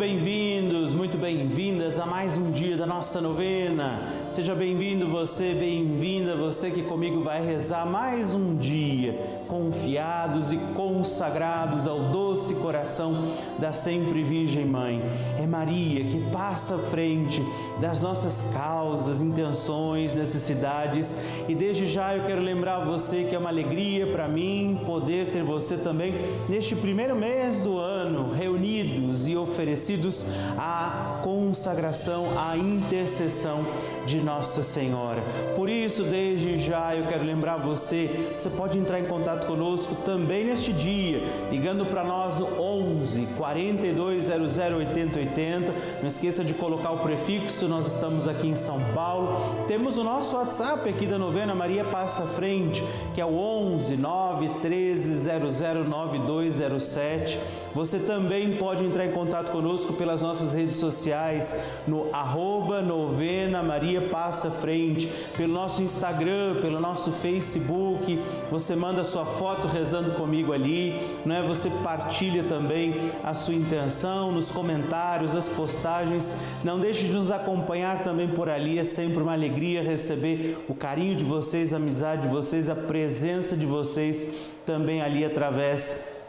bem-vindos, dia da nossa novena. Seja bem-vindo você, bem-vinda você que comigo vai rezar mais um dia, confiados e consagrados ao doce coração da sempre Virgem Mãe. É Maria que passa à frente das nossas causas, intenções, necessidades e desde já eu quero lembrar você que é uma alegria para mim poder ter você também neste primeiro mês do ano reunidos e oferecidos à consagração, à intercessão de Nossa Senhora. Por isso, desde já eu quero lembrar você, você pode entrar em contato conosco também neste dia, ligando para nós no 11 4200 8080. Não esqueça de colocar o prefixo, nós estamos aqui em São Paulo. Temos o nosso WhatsApp aqui da novena Maria Passa Frente, que é o 11 913 009207. Você também pode entrar em contato conosco pelas nossas redes sociais no arroba novena Maria Passa Frente, pelo nosso Instagram, pelo nosso Facebook. Você manda sua foto rezando comigo ali, não é? Você partilha também a sua intenção nos comentários, as postagens. Não deixe de nos acompanhar também por ali. É sempre uma alegria receber o carinho de vocês, a amizade de vocês, a presença de vocês também ali através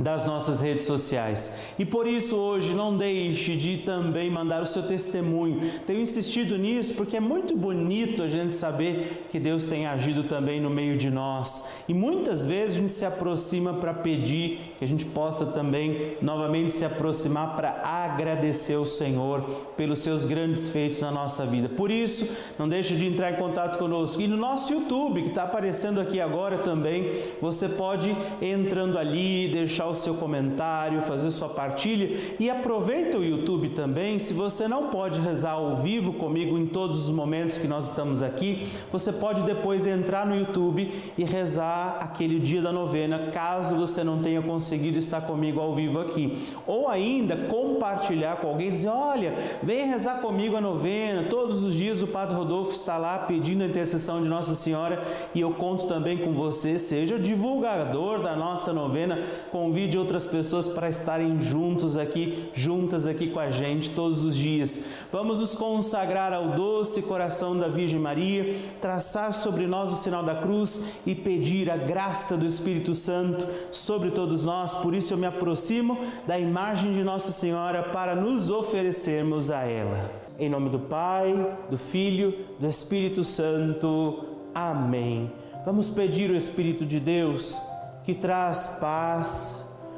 das nossas redes sociais. E por isso hoje não deixe de também mandar o seu testemunho. Tenho insistido nisso porque é muito bonito a gente saber que Deus tem agido também no meio de nós. E muitas vezes a gente se aproxima para pedir que a gente possa também novamente se aproximar para agradecer ao Senhor pelos seus grandes feitos na nossa vida. Por isso, não deixe de entrar em contato conosco. E no nosso YouTube, que está aparecendo aqui agora também, você pode entrando ali, deixar deixar o seu comentário, fazer sua partilha e aproveita o YouTube também. Se você não pode rezar ao vivo comigo em todos os momentos que nós estamos aqui, você pode depois entrar no YouTube e rezar aquele dia da novena, caso você não tenha conseguido estar comigo ao vivo aqui. Ou ainda compartilhar com alguém, dizer: "Olha, vem rezar comigo a novena. Todos os dias o Padre Rodolfo está lá pedindo a intercessão de Nossa Senhora e eu conto também com você, seja divulgador da nossa novena, com convide outras pessoas para estarem juntos aqui, juntas aqui com a gente todos os dias. Vamos nos consagrar ao doce coração da Virgem Maria, traçar sobre nós o sinal da cruz e pedir a graça do Espírito Santo sobre todos nós. Por isso eu me aproximo da imagem de Nossa Senhora para nos oferecermos a ela. Em nome do Pai, do Filho, do Espírito Santo. Amém. Vamos pedir o Espírito de Deus que traz paz,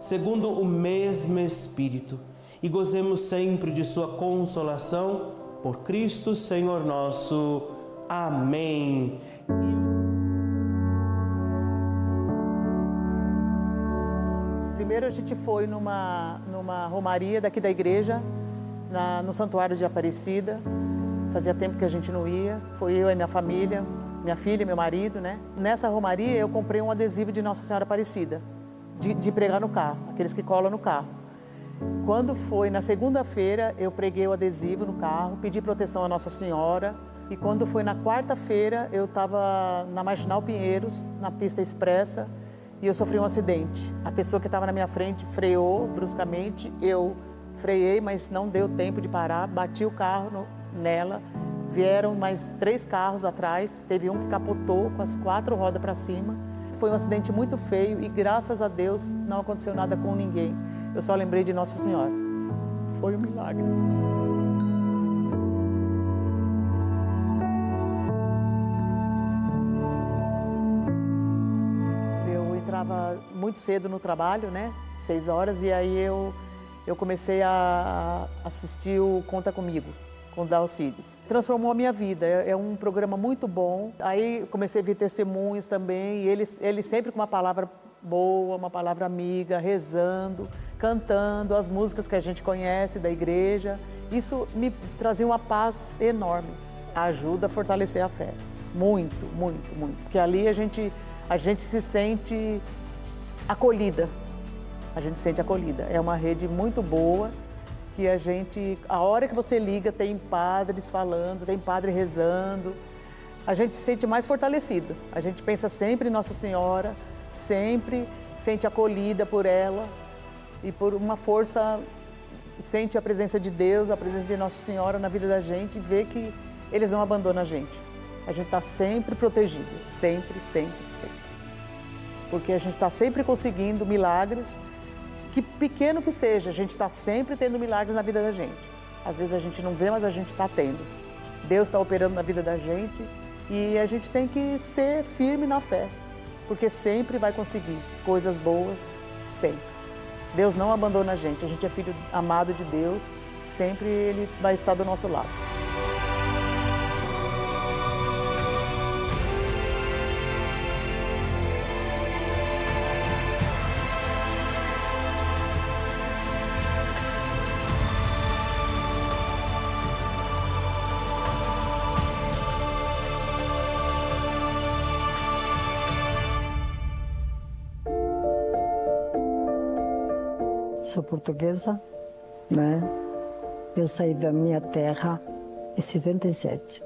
segundo o mesmo Espírito, e gozemos sempre de Sua consolação, por Cristo Senhor nosso. Amém. Primeiro a gente foi numa, numa romaria daqui da igreja, na, no Santuário de Aparecida. Fazia tempo que a gente não ia. Foi eu e minha família, minha filha, meu marido, né? Nessa romaria eu comprei um adesivo de Nossa Senhora Aparecida de, de pregar no carro, aqueles que colam no carro. Quando foi na segunda-feira, eu preguei o adesivo no carro, pedi proteção à Nossa Senhora. E quando foi na quarta-feira, eu estava na Marginal Pinheiros, na pista expressa, e eu sofri um acidente. A pessoa que estava na minha frente freou bruscamente, eu freiei, mas não deu tempo de parar, bati o carro no, nela. Vieram mais três carros atrás, teve um que capotou com as quatro rodas para cima foi um acidente muito feio e graças a Deus não aconteceu nada com ninguém. Eu só lembrei de Nossa Senhora. Foi um milagre. Eu entrava muito cedo no trabalho, né? Seis horas, e aí eu, eu comecei a assistir o Conta Comigo com o Dalcides. Transformou a minha vida, é, é, um programa muito bom. Aí comecei a ver testemunhos também, e ele, ele sempre com uma palavra boa, uma palavra amiga, rezando, cantando as músicas que a gente conhece da igreja. Isso me trazia uma paz enorme. Ajuda a fortalecer a fé. Muito, muito, muito. Porque ali a gente, a gente se sente acolhida. A gente se sente acolhida. É uma rede muito boa que a gente, a hora que você liga, tem padres falando, tem padre rezando. A gente se sente mais fortalecido. A gente pensa sempre em Nossa Senhora, sempre sente acolhida por ela e por uma força sente a presença de Deus, a presença de Nossa Senhora na vida da gente e vê que eles não abandonam a gente. A gente está sempre protegido, sempre, sempre, sempre. Porque a gente está sempre conseguindo milagres, que pequeno que seja, a gente está sempre tendo milagres na vida da gente. Às vezes a gente não vê, mas a gente está tendo. Deus está operando na vida da gente e a gente tem que ser firme na fé, porque sempre vai conseguir coisas boas, sempre. Deus não abandona a gente, a gente é filho amado de Deus, sempre Ele vai estar do nosso lado. Portuguesa, né? Eu saí da minha terra em 77.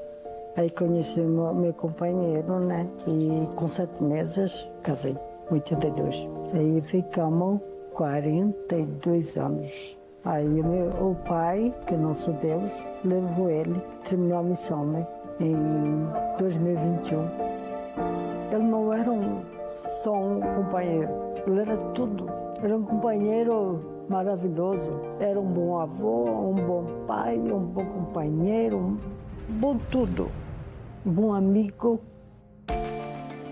Aí conheci meu, meu companheiro, né? E com sete meses casei, 82. Aí ficamos 42 anos. Aí meu, o pai, que é nosso Deus, levou ele, terminou a missão, né? Em 2021. Ele não era um, só um companheiro, ele era tudo. Era um companheiro maravilhoso. Era um bom avô, um bom pai, um bom companheiro, um bom tudo. Um bom amigo.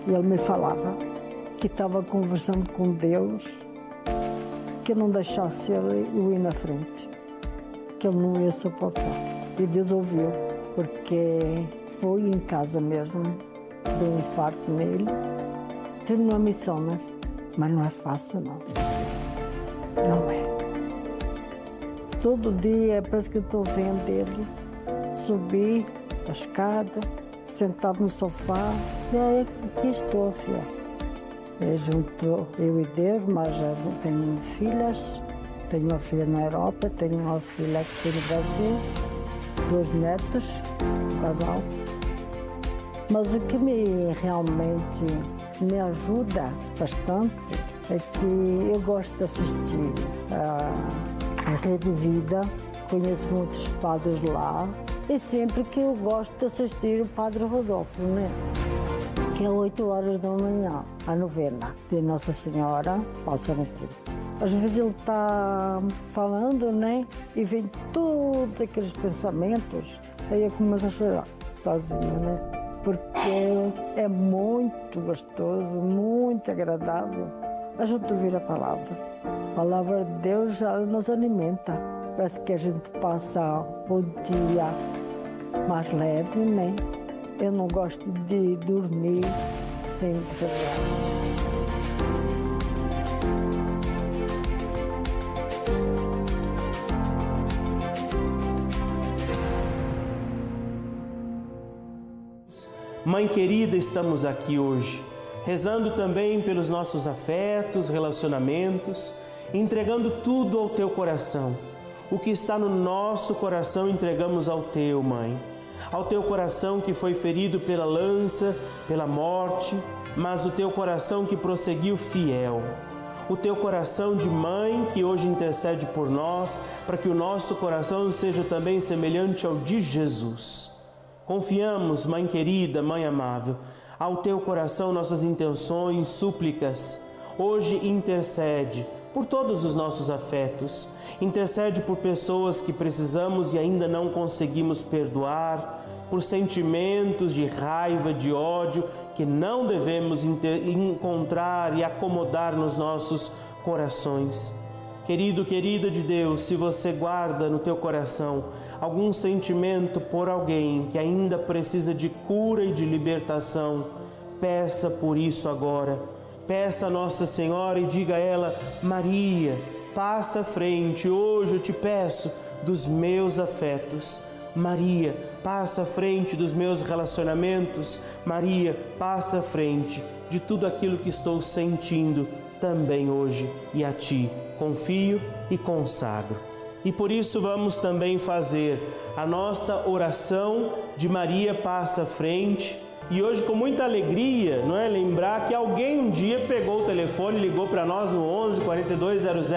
E ele me falava que estava conversando com Deus, que não deixasse ele ir na frente, que ele não ia suportar. E Deus ouviu, porque foi em casa mesmo, deu um infarto nele. Terminou a missão, né? Mas não é fácil, não. Não é. Todo dia parece que estou vendo ele subir a escada, sentado no sofá. E aí aqui estou, filha. É junto eu e Deus, mas já tenho filhas. Tenho uma filha na Europa, tenho uma filha aqui no Brasil, dois netos, um casal. Mas o que me realmente me ajuda bastante é que eu gosto de assistir a Rede Vida, conheço muitos padres lá, e sempre que eu gosto de assistir o Padre Rodolfo, né? Que é 8 horas da manhã, a novena de Nossa Senhora passa na frente. Às vezes ele está falando, né? E vem todos aqueles pensamentos, aí eu começo a chorar sozinha, né? Porque é muito gostoso, muito agradável a gente ouvir a palavra. A palavra de Deus já nos alimenta. Parece que a gente passa o dia mais leve, né? Eu não gosto de dormir sem rezar. Mãe querida, estamos aqui hoje rezando também pelos nossos afetos, relacionamentos, entregando tudo ao teu coração. O que está no nosso coração entregamos ao teu, mãe. Ao teu coração que foi ferido pela lança, pela morte, mas o teu coração que prosseguiu fiel. O teu coração de mãe que hoje intercede por nós, para que o nosso coração seja também semelhante ao de Jesus. Confiamos, mãe querida, mãe amável, ao teu coração nossas intenções, súplicas. Hoje intercede por todos os nossos afetos, intercede por pessoas que precisamos e ainda não conseguimos perdoar, por sentimentos de raiva, de ódio que não devemos encontrar e acomodar nos nossos corações. Querido, querida de Deus, se você guarda no teu coração algum sentimento por alguém que ainda precisa de cura e de libertação, peça por isso agora. Peça a Nossa Senhora e diga a ela: Maria, passa à frente, hoje eu te peço, dos meus afetos. Maria, passa à frente dos meus relacionamentos. Maria, passa à frente de tudo aquilo que estou sentindo também hoje e a ti confio e consagro. E por isso vamos também fazer a nossa oração de Maria passa à frente e hoje, com muita alegria, não é? Lembrar que alguém um dia pegou o telefone, ligou para nós no 11 4200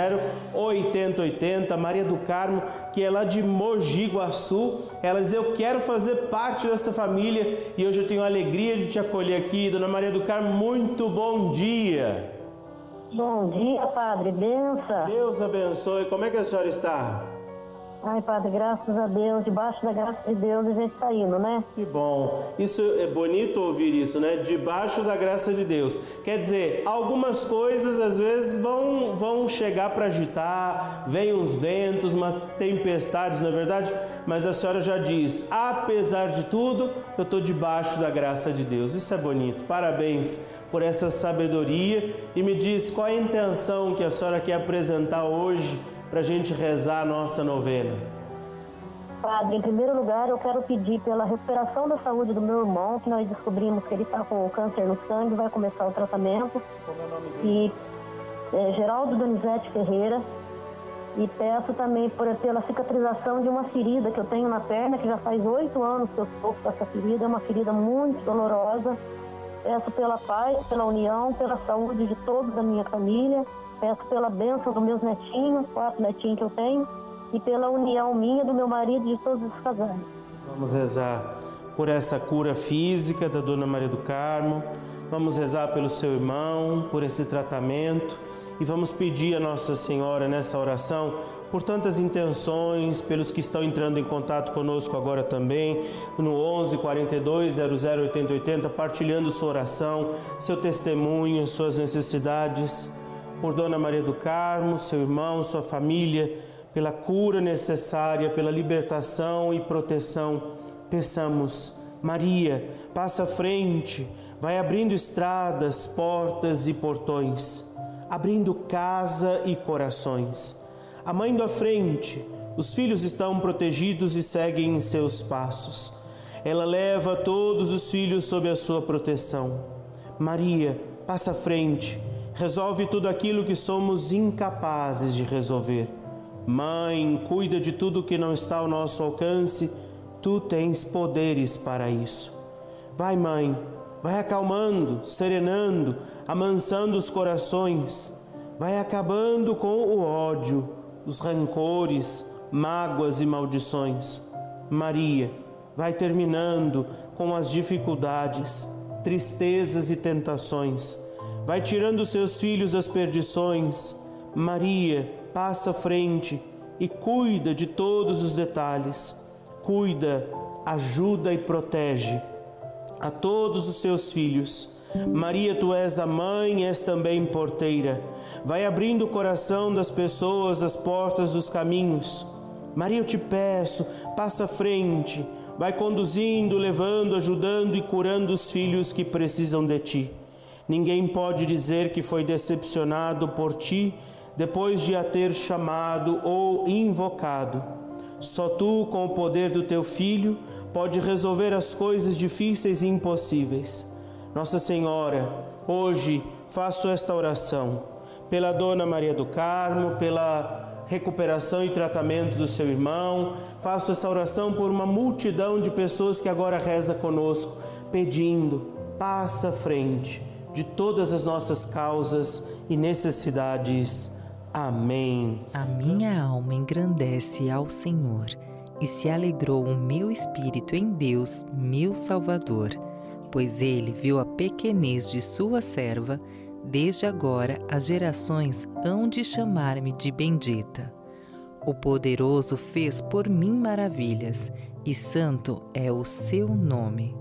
8080, Maria do Carmo, que é lá de Mogi Guaçu. Ela diz: Eu quero fazer parte dessa família e hoje eu tenho a alegria de te acolher aqui. Dona Maria do Carmo, muito bom dia. Bom dia, Padre. Benção. Deus abençoe. Como é que a senhora está? Ai, Padre, graças a Deus, debaixo da graça de Deus a gente está indo, né? Que bom. Isso é bonito ouvir isso, né? Debaixo da graça de Deus. Quer dizer, algumas coisas às vezes vão, vão chegar para agitar, vem uns ventos, umas tempestades, não é verdade? Mas a senhora já diz, apesar de tudo, eu estou debaixo da graça de Deus. Isso é bonito. Parabéns por essa sabedoria. E me diz qual a intenção que a senhora quer apresentar hoje para a gente rezar a nossa novena? Padre, em primeiro lugar, eu quero pedir pela recuperação da saúde do meu irmão, que nós descobrimos que ele está com câncer no sangue, vai começar o tratamento. Como é o nome dele? E é, Geraldo Donizete Ferreira. E peço também por, pela cicatrização de uma ferida que eu tenho na perna, que já faz oito anos que eu estou com essa ferida, é uma ferida muito dolorosa. Peço pela paz, pela união, pela saúde de todos da minha família Peço pela bênção dos meus netinhos, quatro netinhos que eu tenho, e pela união minha, do meu marido e de todos os casais. Vamos rezar por essa cura física da Dona Maria do Carmo. Vamos rezar pelo seu irmão, por esse tratamento. E vamos pedir a Nossa Senhora nessa oração por tantas intenções, pelos que estão entrando em contato conosco agora também, no 11 42 00 80 80, partilhando sua oração, seu testemunho, suas necessidades por Dona Maria do Carmo, seu irmão, sua família, pela cura necessária, pela libertação e proteção. Peçamos, Maria, passa à frente, vai abrindo estradas, portas e portões, abrindo casa e corações. A mãe à frente, os filhos estão protegidos e seguem em seus passos. Ela leva todos os filhos sob a sua proteção. Maria, passa à frente, resolve tudo aquilo que somos incapazes de resolver. Mãe, cuida de tudo que não está ao nosso alcance, tu tens poderes para isso. Vai, mãe, vai acalmando, serenando, amansando os corações, vai acabando com o ódio, os rancores, mágoas e maldições. Maria, vai terminando com as dificuldades, tristezas e tentações vai tirando seus filhos das perdições. Maria passa à frente e cuida de todos os detalhes. Cuida, ajuda e protege a todos os seus filhos. Maria, tu és a mãe, és também porteira. Vai abrindo o coração das pessoas, as portas dos caminhos. Maria, eu te peço, passa à frente, vai conduzindo, levando, ajudando e curando os filhos que precisam de ti. Ninguém pode dizer que foi decepcionado por ti depois de a ter chamado ou invocado. Só tu, com o poder do teu Filho, pode resolver as coisas difíceis e impossíveis. Nossa Senhora, hoje faço esta oração pela Dona Maria do Carmo, pela recuperação e tratamento do seu irmão. Faço essa oração por uma multidão de pessoas que agora reza conosco, pedindo, passa à frente de todas as nossas causas e necessidades. Amém. A minha alma engrandece ao Senhor e se alegrou o meu espírito em Deus, meu Salvador, pois ele viu a pequenez de sua serva. Desde agora as gerações hão de chamar-me de bendita. O poderoso fez por mim maravilhas, e santo é o seu nome.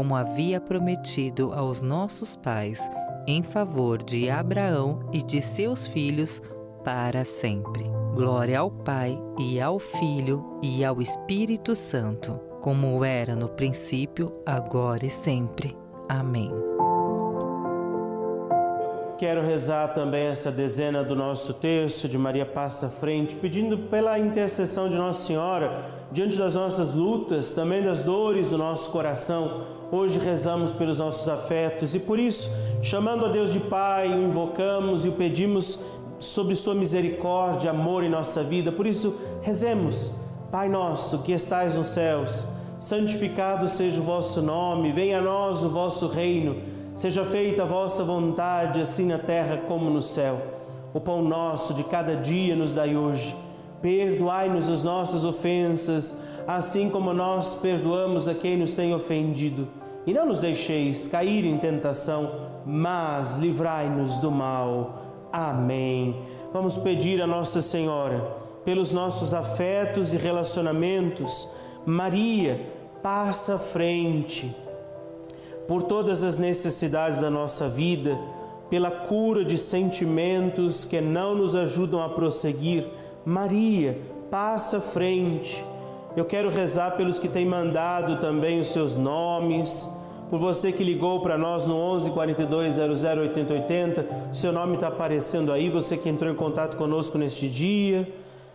como havia prometido aos nossos pais, em favor de Abraão e de seus filhos para sempre. Glória ao Pai e ao Filho e ao Espírito Santo, como era no princípio, agora e sempre. Amém. Quero rezar também essa dezena do nosso terço de Maria Passa Frente, pedindo pela intercessão de Nossa Senhora diante das nossas lutas, também das dores do nosso coração. Hoje rezamos pelos nossos afetos e por isso, chamando a Deus de Pai, o invocamos e o pedimos sobre Sua misericórdia, amor em nossa vida. Por isso, rezemos. Pai nosso que estais nos céus, santificado seja o vosso nome, venha a nós o vosso reino. Seja feita a vossa vontade, assim na terra como no céu. O pão nosso de cada dia nos dai hoje. Perdoai-nos as nossas ofensas, assim como nós perdoamos a quem nos tem ofendido. E não nos deixeis cair em tentação, mas livrai-nos do mal. Amém. Vamos pedir a Nossa Senhora, pelos nossos afetos e relacionamentos, Maria, passa frente por todas as necessidades da nossa vida, pela cura de sentimentos que não nos ajudam a prosseguir. Maria, passa frente. Eu quero rezar pelos que têm mandado também os seus nomes, por você que ligou para nós no 11 42 00 80 80. O seu nome está aparecendo aí, você que entrou em contato conosco neste dia,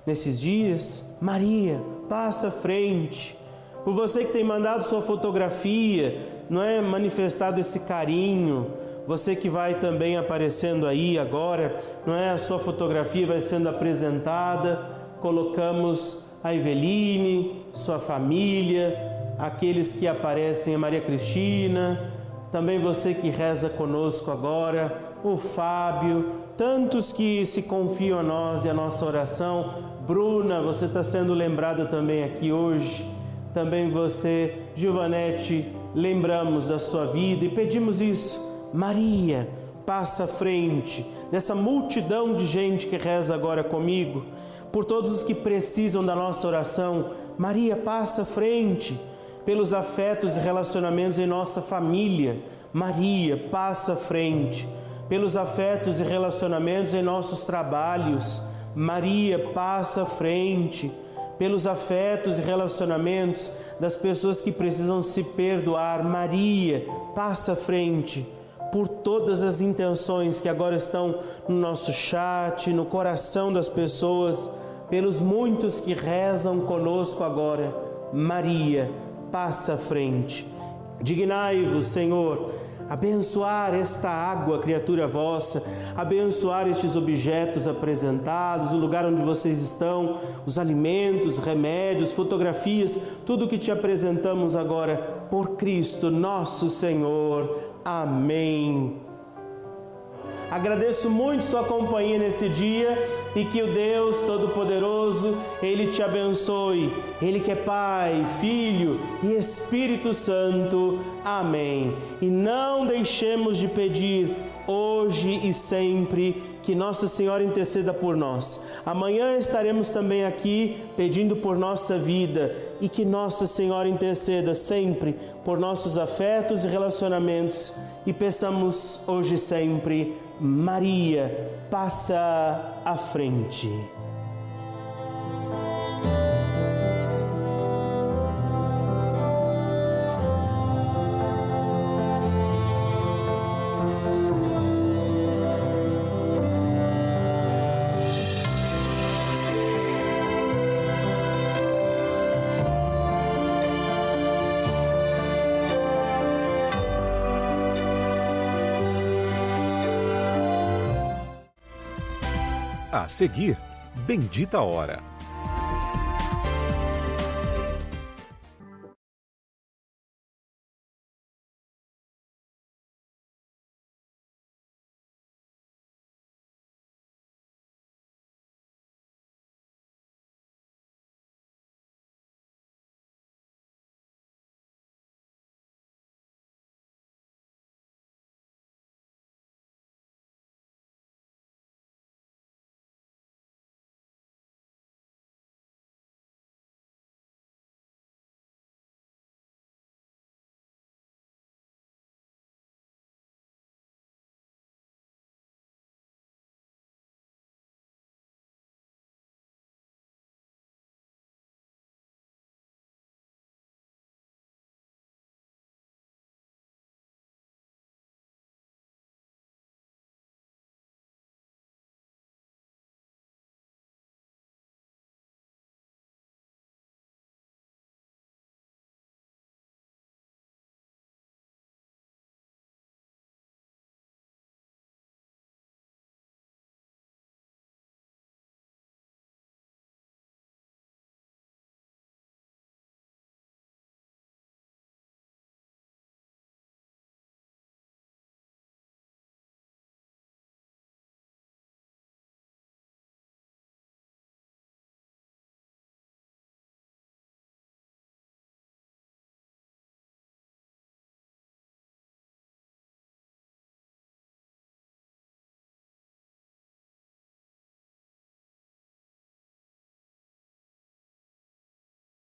nesses dias. Maria, passa à frente. Por você que tem mandado sua fotografia, não é manifestado esse carinho. Você que vai também aparecendo aí agora, não é? A sua fotografia vai sendo apresentada. Colocamos a Eveline, sua família, aqueles que aparecem, a Maria Cristina, também você que reza conosco agora, o Fábio, tantos que se confiam a nós e a nossa oração. Bruna, você está sendo lembrada também aqui hoje. Também você, Giovanete, lembramos da sua vida e pedimos isso. Maria, passa à frente dessa multidão de gente que reza agora comigo, por todos os que precisam da nossa oração. Maria, passa à frente pelos afetos e relacionamentos em nossa família. Maria, passa à frente pelos afetos e relacionamentos em nossos trabalhos. Maria, passa à frente pelos afetos e relacionamentos das pessoas que precisam se perdoar. Maria, passa à frente por todas as intenções que agora estão no nosso chat, no coração das pessoas, pelos muitos que rezam conosco agora. Maria, passa à frente. Dignai-vos, Senhor abençoar esta água, criatura vossa, abençoar estes objetos apresentados, o lugar onde vocês estão, os alimentos, remédios, fotografias, tudo que te apresentamos agora por Cristo, nosso Senhor. Amém. Agradeço muito sua companhia nesse dia e que o Deus Todo-Poderoso, Ele te abençoe. Ele que é Pai, Filho e Espírito Santo. Amém. E não deixemos de pedir hoje e sempre que Nossa Senhora interceda por nós. Amanhã estaremos também aqui pedindo por nossa vida e que Nossa Senhora interceda sempre por nossos afetos e relacionamentos e peçamos hoje sempre, Maria, passa à frente. A seguir, Bendita Hora